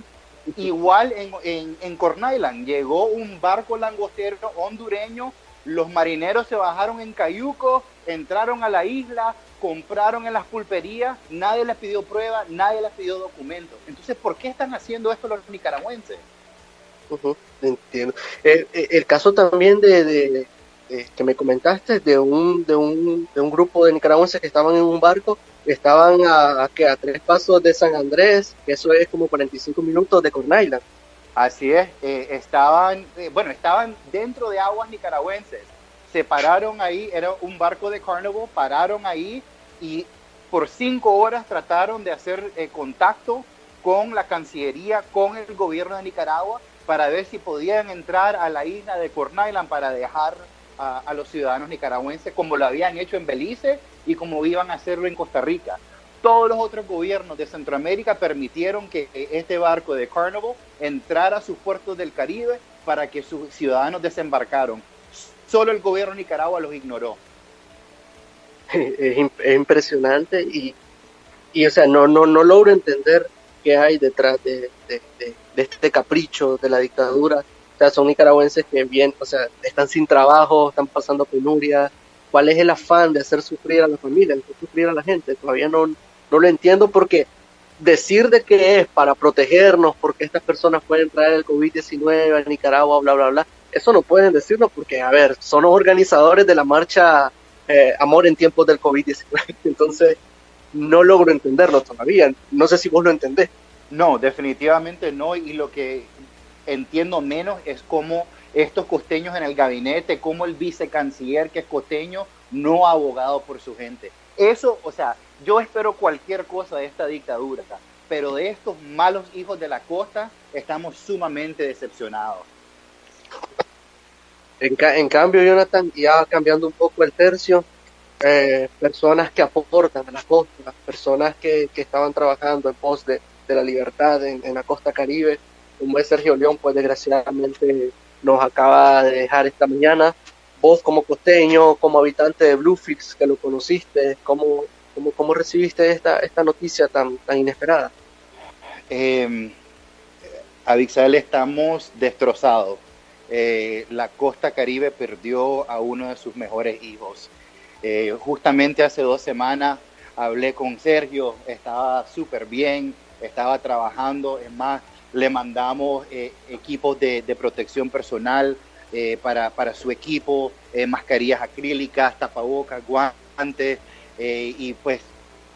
Igual en, en, en Corn Island llegó un barco langostero hondureño, los marineros se bajaron en Cayuco, entraron a la isla, compraron en las pulperías, nadie les pidió pruebas, nadie les pidió documentos. Entonces, ¿por qué están haciendo esto los nicaragüenses? entiendo. El, caso también de, que me comentaste de un, de, un, de un grupo de nicaragüenses que estaban en un barco estaban a, tres pasos de San Andrés, que eso es como 45 minutos de Corn. Así es, eh, estaban, eh, bueno, estaban dentro de aguas nicaragüenses, se pararon ahí, era un barco de Carnival, pararon ahí y por cinco horas trataron de hacer eh, contacto con la Cancillería, con el gobierno de Nicaragua, para ver si podían entrar a la isla de Corn para dejar a, los ciudadanos nicaragüenses, como lo habían hecho en Belice y como iban a hacerlo en Costa Rica. Todos los otros gobiernos de Centroamérica permitieron que este barco de Carnival entrara a sus puertos del Caribe para que sus ciudadanos desembarcaron. Solo el gobierno de Nicaragua los ignoró. Es, impresionante y, y, o sea, no, no, no logro entender qué hay detrás de, de, de este capricho de la dictadura o sea, son nicaragüenses que bien, o sea, están sin trabajo, están pasando penuria. ¿Cuál es el afán de hacer sufrir a la familia, de hacer sufrir a la gente? Todavía no, no lo entiendo porque decir de que es para protegernos, porque estas personas pueden traer el COVID-19 a Nicaragua, bla, bla, bla, eso no pueden decirlo porque, a ver, son los organizadores de la marcha eh, Amor en tiempos del COVID-19. Entonces, no logro entenderlo todavía. No sé si vos lo entendés. No, definitivamente no. Y lo que entiendo menos es cómo estos costeños en el gabinete, como el vicecanciller que es costeño, no ha abogado por su gente. Eso, o sea, yo espero cualquier cosa de esta dictadura, pero de estos malos hijos de la costa estamos sumamente decepcionados. En, cambio, Jonathan, ya cambiando un poco el tercio, eh, personas que aportan a la costa, personas que, estaban trabajando en pos de, la libertad en la costa caribe, como es Sergio León, pues desgraciadamente nos acaba de dejar esta mañana. Vos como costeño, como habitante de Bluefix, que lo conociste, ¿cómo, cómo, cómo recibiste esta, esta noticia tan, tan inesperada? Eh, Abixal, estamos destrozados. Eh, la costa caribe perdió a uno de sus mejores hijos. Eh, justamente hace dos semanas hablé con Sergio, estaba súper bien, estaba trabajando, es más, le mandamos eh, equipos de, protección personal eh, para, para, su equipo, eh, mascarillas acrílicas, tapabocas, guantes, y pues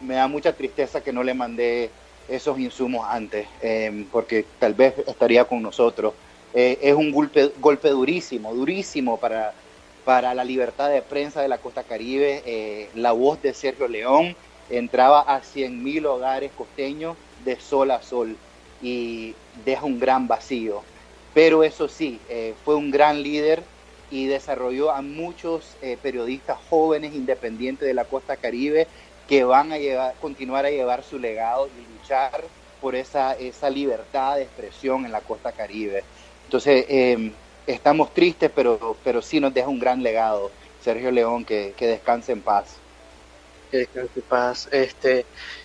me da mucha tristeza que no le mandé esos insumos antes, porque tal vez estaría con nosotros. es un golpe, golpe durísimo, durísimo para, para la libertad de prensa de la costa caribe. la voz de Sergio León entraba a 100.000 hogares costeños de sol a sol y deja un gran vacío. Pero eso sí, eh, fue un gran líder y desarrolló a muchos eh, periodistas jóvenes independientes de la costa caribe que van a llevar, continuar a llevar su legado y luchar por esa, esa libertad de expresión en la costa caribe. Entonces, em, estamos tristes, pero, pero sí nos deja un gran legado. Sergio León, que, que descanse en paz. Que descanse en paz. Este,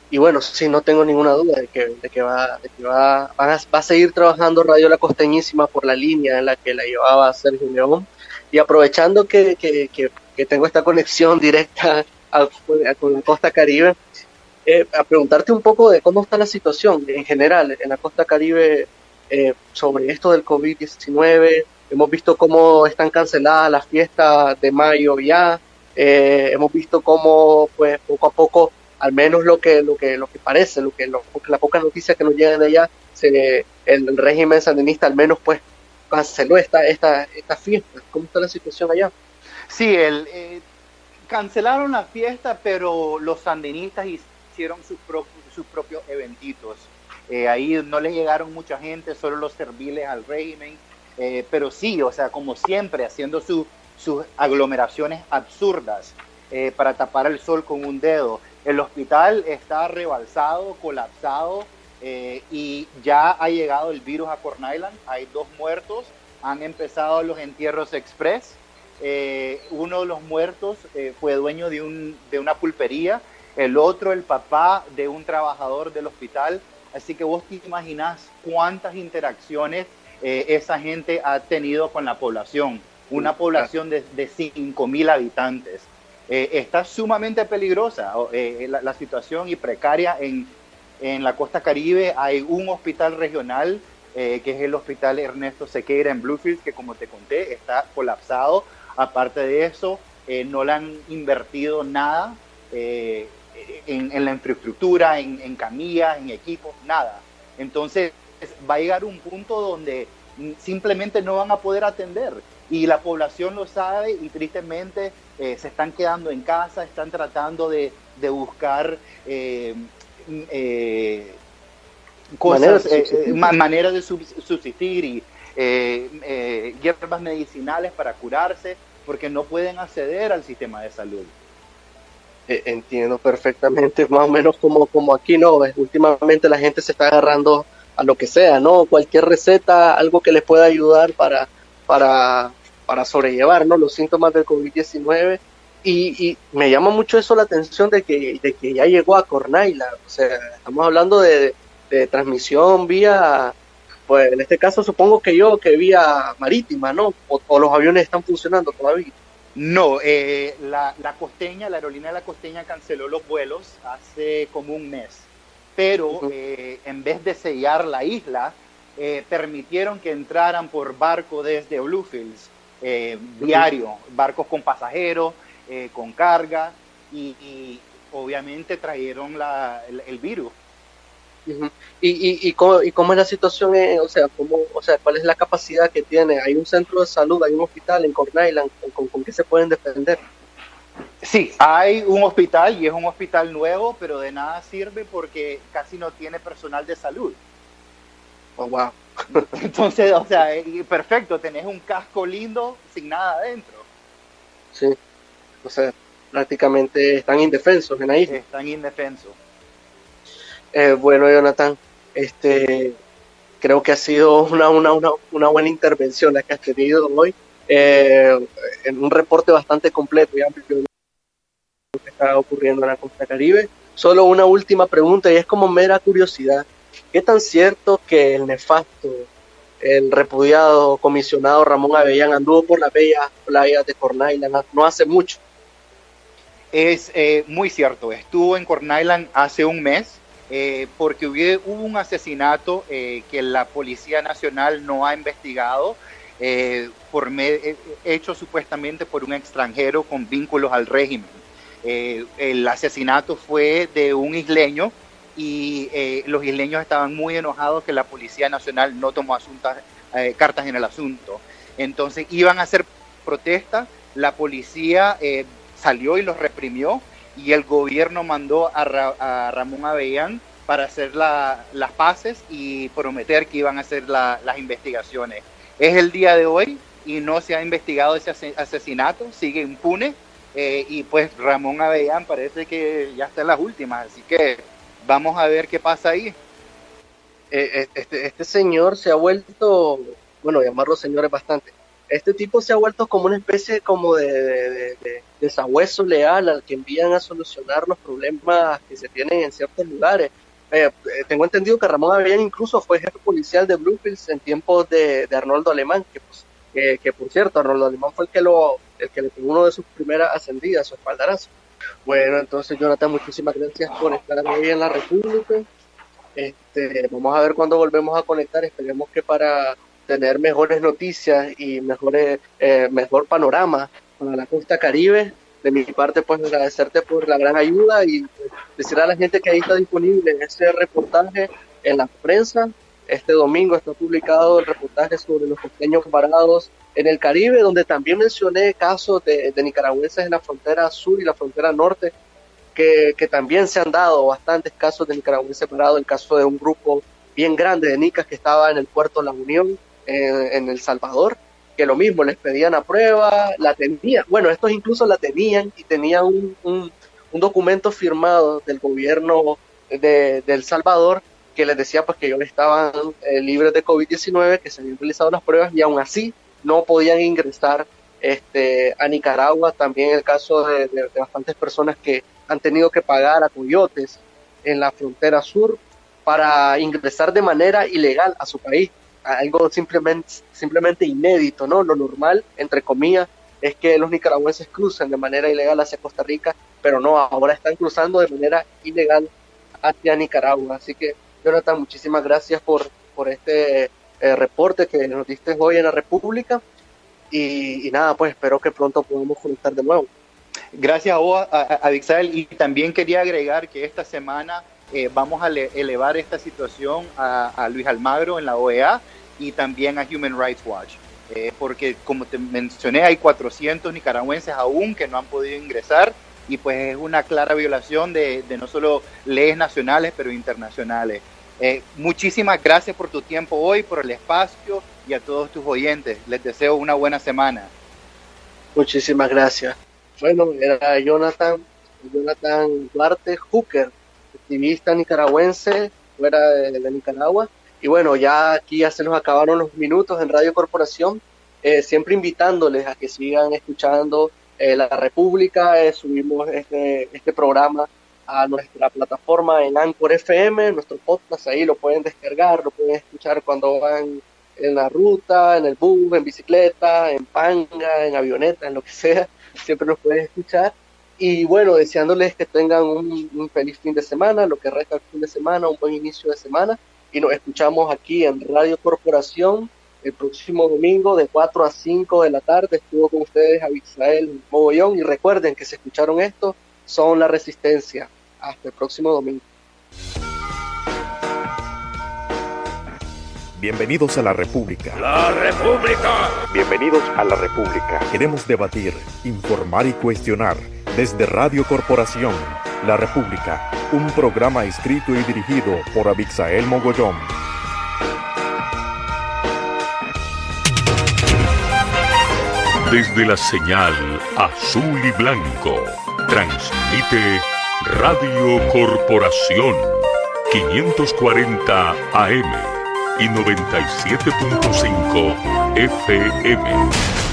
y bueno, sí, no tengo ninguna duda de que, de que, va, de que va, va, a, seguir trabajando Radio La Costeñísima por la línea en la que la llevaba Sergio León. Y aprovechando que, que, que tengo esta conexión directa con Costa Caribe, eh, a preguntarte un poco de cómo está la situación en general en la costa caribe eh, sobre esto del COVID-19. Hemos visto cómo están canceladas las fiestas de mayo ya. Eh, hemos visto cómo, pues, poco a poco, al menos lo que, lo que, lo que parece, lo que, lo, la poca noticia que nos llegan de allá, el régimen sandinista al menos, pues, canceló esta, esta, esta fiesta. ¿Cómo está la situación allá? Sí, el, cancelaron la fiesta, pero los sandinistas hicieron sus, sus propios eventitos. Eh, ahí no les llegaron mucha gente, solo los serviles al régimen, eh, pero sí, o sea, como siempre, haciendo sus aglomeraciones absurdas eh, para tapar el sol con un dedo. El hospital está rebalsado, colapsado y ya ha llegado el virus a Corn Island. Hay dos muertos, han empezado los entierros express. uno de los muertos fue dueño de, un, de una pulpería el otro el papá de un trabajador del hospital. Así que vos te imaginás cuántas interacciones eh, esa gente ha tenido con la población. Una población de, de 5.000 habitantes. Eh, está sumamente peligrosa eh, la, situación y precaria en, en, la costa caribe. Hay un hospital regional, que es el hospital Ernesto Sequeira en Bluefields, que como te conté, está colapsado. Aparte de eso, no le han invertido nada en, la infraestructura, en, camillas, en equipos, nada. Entonces va a llegar un punto donde simplemente no van a poder atender y la población lo sabe y tristemente eh, se están quedando en casa, están tratando de, buscar eh, eh, cosas, maneras de subsistir y hierbas medicinales para curarse porque no pueden acceder al sistema de salud. Eh, entiendo perfectamente, más o menos como, como aquí, ¿no? Últimamente la gente se está agarrando a lo que sea, ¿no? Cualquier receta, algo que les pueda ayudar para, para, para sobrellevar, ¿no? Los síntomas del COVID-19. Y, y, me llama mucho eso la atención de que, de que ya llegó a Cornaila. O sea, estamos hablando de, de transmisión vía, pues en este caso supongo que yo, que vía marítima, ¿no? o los aviones están funcionando todavía. No, eh, la, costeña, la aerolínea de la costeña canceló los vuelos hace como un mes, pero eh, en vez de sellar la isla, eh, permitieron que entraran por barco desde Bluefields, diario, barcos con pasajeros, con carga, y, obviamente trajeron el virus ¿Y, y, y, cómo, ¿Y cómo es la situación? o, sea, cómo, o sea, ¿cuál es la capacidad que tiene? ¿Hay un centro de salud, hay un hospital en Corn Island? ¿Con, con, qué se pueden defender? Sí, hay un hospital y es un hospital nuevo, pero de nada sirve porque casi no tiene personal de salud. Oh, wow. Entonces, o sea, perfecto, tenés un casco lindo sin nada adentro. Sí, o sea, prácticamente están indefensos en ahí. Están indefensos. Eh, bueno, Jonathan, este, creo que ha sido una, una, una, una buena intervención la que has tenido hoy, eh, en un reporte bastante completo y amplio de lo que está ocurriendo en la costa caribe. Solo una última pregunta y es como mera curiosidad. ¿Qué tan cierto que el nefasto, el repudiado comisionado Ramón Avellán anduvo por las bellas playas de Corn no hace mucho? Es eh, muy cierto, estuvo en Corn hace un mes eh, porque hubo, un asesinato eh, que la Policía Nacional no ha investigado, por hecho supuestamente por un extranjero con vínculos al régimen. el asesinato fue de un isleño y los isleños estaban muy enojados que la Policía Nacional no tomó cartas en el asunto. Entonces iban a hacer protesta, la policía salió y los reprimió y el gobierno mandó a, Ramón Avellán para hacer las paces y prometer que iban a hacer las investigaciones. Es el día de hoy y no se ha investigado ese asesinato, sigue impune eh, y pues Ramón Avellán parece que ya está en las últimas, así que vamos a ver qué pasa ahí. Eh, eh, este, este, señor se ha vuelto, bueno, llamarlo señor es bastante, este tipo se ha vuelto como una especie como de, de, leal al que envían a solucionar los problemas que se tienen en ciertos lugares. Eh, tengo entendido que Ramón Avellán incluso fue jefe policial de Bluefields en tiempos de, Arnoldo Alemán, que, pues, que, por cierto, Arnoldo Alemán fue el que, lo, el que le tuvo uno de sus primeras ascendidas, su espaldarazo. Bueno, entonces Jonathan, muchísimas gracias por estar hoy en la República. Este, vamos a ver cuándo volvemos a conectar. Esperemos que para tener mejores noticias y mejores, eh, mejor panorama para la costa caribe. De mi parte, pues agradecerte por la gran ayuda y decir a la gente que ahí está disponible ese reportaje en la prensa. Este domingo está publicado el reportaje sobre los pequeños varados en el Caribe, donde también mencioné casos de, de nicaragüenses en la frontera sur y la frontera norte, que, también se han dado bastantes casos de nicaragüenses varados, el caso de un grupo bien grande de nicas que estaba en el puerto La Unión, en, El Salvador, que lo mismo, les pedían a prueba, la tenían, bueno, estos incluso la tenían y tenían un, documento firmado del gobierno de, El Salvador que les decía pues que ellos estaban eh, libres de COVID-19, que se habían realizado las pruebas y aún así no podían ingresar este, a Nicaragua. También el caso de, de, bastantes personas que han tenido que pagar a coyotes en la frontera sur para ingresar de manera ilegal a su país algo simplemente, simplemente inédito, ¿no? Lo normal, entre comillas, es que los nicaragüenses cruzan de manera ilegal hacia Costa Rica, pero no, ahora están cruzando de manera ilegal hacia Nicaragua. Así que, Jonathan, muchísimas gracias por, por este eh, reporte que nos diste hoy en la República. Y, nada, pues espero que pronto podamos conectar de nuevo. Gracias a vos, a, y también quería agregar que esta semana eh, vamos a elevar esta situación a, a Luis Almagro en la OEA y también a Human Rights Watch. Eh, porque como te mencioné, hay 400 nicaragüenses aún que no han podido ingresar y pues es una clara violación de, de no solo leyes nacionales, pero internacionales. Eh, muchísimas gracias por tu tiempo hoy, por el espacio y a todos tus oyentes. Les deseo una buena semana. Muchísimas gracias. Bueno, era Jonathan, Jonathan Duarte Hooker, activista nicaragüense fuera de Nicaragua y bueno, ya aquí ya se nos acabaron los minutos en Radio Corporación, eh, siempre invitándoles a que sigan escuchando eh, La República, eh, subimos este, este programa a nuestra plataforma en Anchor FM, nuestro podcast ahí lo pueden descargar, lo pueden escuchar cuando van en la ruta, en el bus, en bicicleta, en panga, en avioneta, en lo que sea, siempre nos pueden escuchar. Y bueno, deseándoles que tengan un, un feliz fin de semana, lo que resta el fin de semana, un buen inicio de semana y nos escuchamos aquí en Radio Corporación el próximo domingo de 4 a 5 de la tarde. Estuvo con ustedes Abisael Mogollón y recuerden que si escucharon esto, son la resistencia. Hasta el próximo domingo. Bienvenidos a la República. La República. Bienvenidos a la República. Queremos debatir, informar y cuestionar desde Radio Corporación la República, un programa escrito y dirigido por Abixael Mogollón. Desde la señal azul y blanco, transmite Radio Corporación 540 AM y 97.5 FM.